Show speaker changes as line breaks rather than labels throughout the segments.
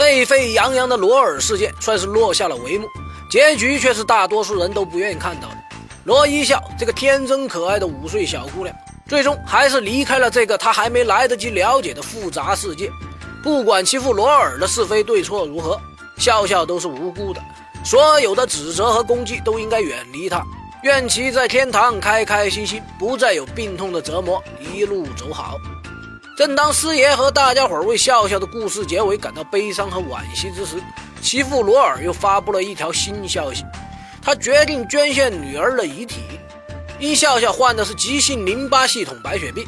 沸沸扬扬的罗尔事件算是落下了帷幕，结局却是大多数人都不愿意看到的。罗一笑这个天真可爱的五岁小姑娘，最终还是离开了这个她还没来得及了解的复杂世界。不管欺负罗尔的是非对错如何，笑笑都是无辜的，所有的指责和攻击都应该远离她。愿其在天堂开开心心，不再有病痛的折磨，一路走好。正当师爷和大家伙为笑笑的故事结尾感到悲伤和惋惜之时，其父罗尔又发布了一条新消息：他决定捐献女儿的遗体。因笑笑患的是急性淋巴系统白血病，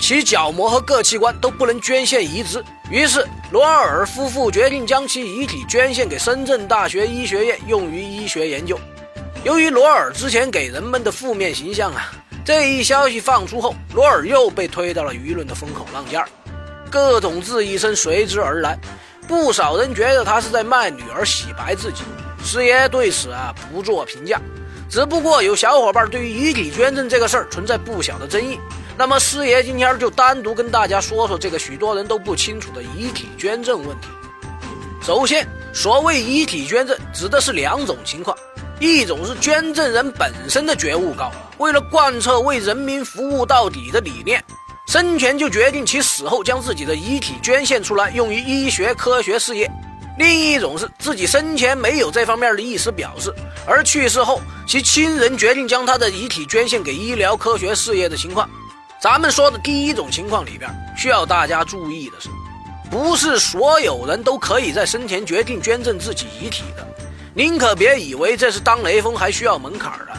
其角膜和各器官都不能捐献移植，于是罗尔夫妇决定将其遗体捐献给深圳大学医学院，用于医学研究。由于罗尔之前给人们的负面形象啊。这一消息放出后，罗尔又被推到了舆论的风口浪尖儿，各种质疑声随之而来。不少人觉得他是在卖女儿洗白自己。师爷对此啊不做评价，只不过有小伙伴对于遗体捐赠这个事儿存在不小的争议。那么师爷今天就单独跟大家说说这个许多人都不清楚的遗体捐赠问题。首先，所谓遗体捐赠指的是两种情况。一种是捐赠人本身的觉悟高，为了贯彻为人民服务到底的理念，生前就决定其死后将自己的遗体捐献出来，用于医学科学事业；另一种是自己生前没有这方面的意思表示，而去世后其亲人决定将他的遗体捐献给医疗科学事业的情况。咱们说的第一种情况里边，需要大家注意的是，不是所有人都可以在生前决定捐赠自己遗体的。您可别以为这是当雷锋还需要门槛的，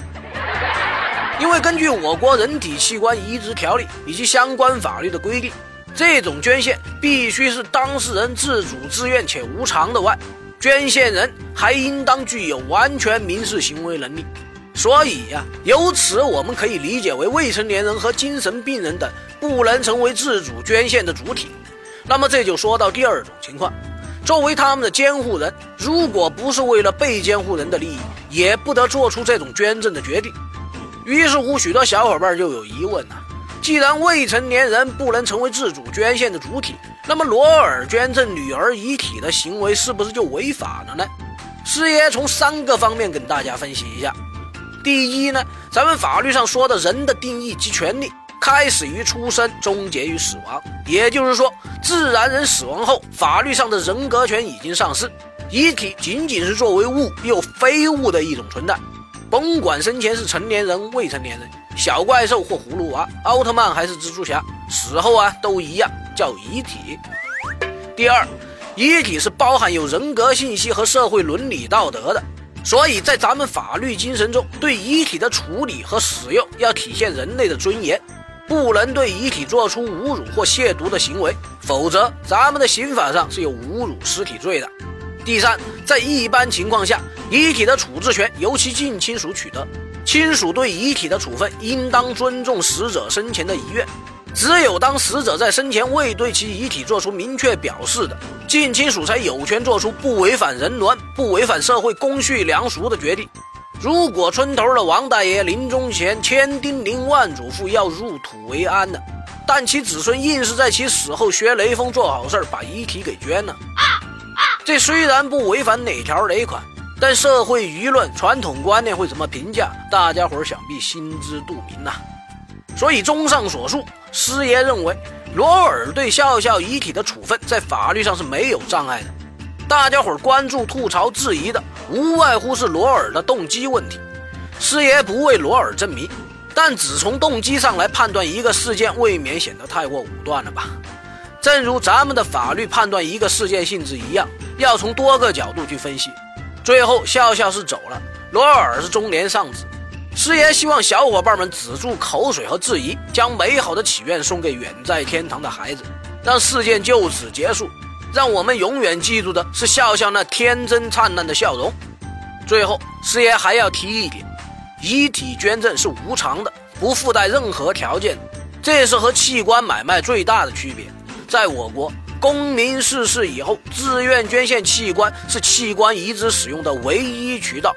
因为根据我国人体器官移植条例以及相关法律的规定，这种捐献必须是当事人自主自愿且无偿的外，捐献人还应当具有完全民事行为能力。所以呀，由此我们可以理解为未成年人和精神病人等不能成为自主捐献的主体。那么这就说到第二种情况。作为他们的监护人，如果不是为了被监护人的利益，也不得做出这种捐赠的决定。于是乎，许多小伙伴就有疑问了：既然未成年人不能成为自主捐献的主体，那么罗尔捐赠女儿遗体的行为是不是就违法了呢？师爷从三个方面跟大家分析一下。第一呢，咱们法律上说的人的定义及权利。开始于出生，终结于死亡。也就是说，自然人死亡后，法律上的人格权已经丧失，遗体仅仅是作为物又非物的一种存在。甭管生前是成年人、未成年人、小怪兽或葫芦娃、奥特曼还是蜘蛛侠，死后啊都一样，叫遗体。第二，遗体是包含有人格信息和社会伦理道德的，所以在咱们法律精神中，对遗体的处理和使用要体现人类的尊严。不能对遗体做出侮辱或亵渎的行为，否则咱们的刑法上是有侮辱尸体罪的。第三，在一般情况下，遗体的处置权由其近亲属取得，亲属对遗体的处分应当尊重死者生前的遗愿。只有当死者在生前未对其遗体做出明确表示的，近亲属才有权做出不违反人伦、不违反社会公序良俗的决定。如果村头的王大爷临终前千叮咛万嘱咐要入土为安的，但其子孙硬是在其死后学雷锋做好事把遗体给捐了，这虽然不违反哪条雷款，但社会舆论传统观念会怎么评价？大家伙想必心知肚明呐。所以综上所述，师爷认为罗尔对笑笑遗体的处分在法律上是没有障碍的。大家伙关注、吐槽、质疑的。无外乎是罗尔的动机问题，师爷不为罗尔证明，但只从动机上来判断一个事件，未免显得太过武断了吧？正如咱们的法律判断一个事件性质一样，要从多个角度去分析。最后，笑笑是走了，罗尔是中年丧子。师爷希望小伙伴们止住口水和质疑，将美好的祈愿送给远在天堂的孩子，让事件就此结束。让我们永远记住的是笑笑那天真灿烂的笑容。最后，师爷还要提一点：遗体捐赠是无偿的，不附带任何条件，这是和器官买卖最大的区别。在我国，公民逝世以后，自愿捐献器官是器官移植使用的唯一渠道。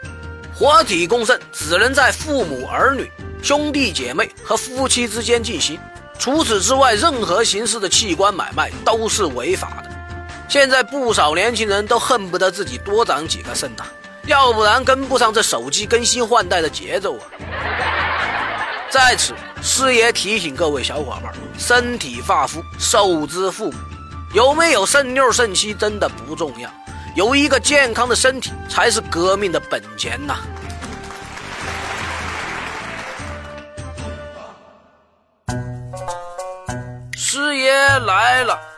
活体供肾只能在父母、儿女、兄弟姐妹和夫妻之间进行，除此之外，任何形式的器官买卖都是违法的。现在不少年轻人都恨不得自己多长几个肾呐，要不然跟不上这手机更新换代的节奏啊！在此，师爷提醒各位小伙伴：身体发肤受之父母，有没有肾六肾七真的不重要，有一个健康的身体才是革命的本钱呐！师爷来了。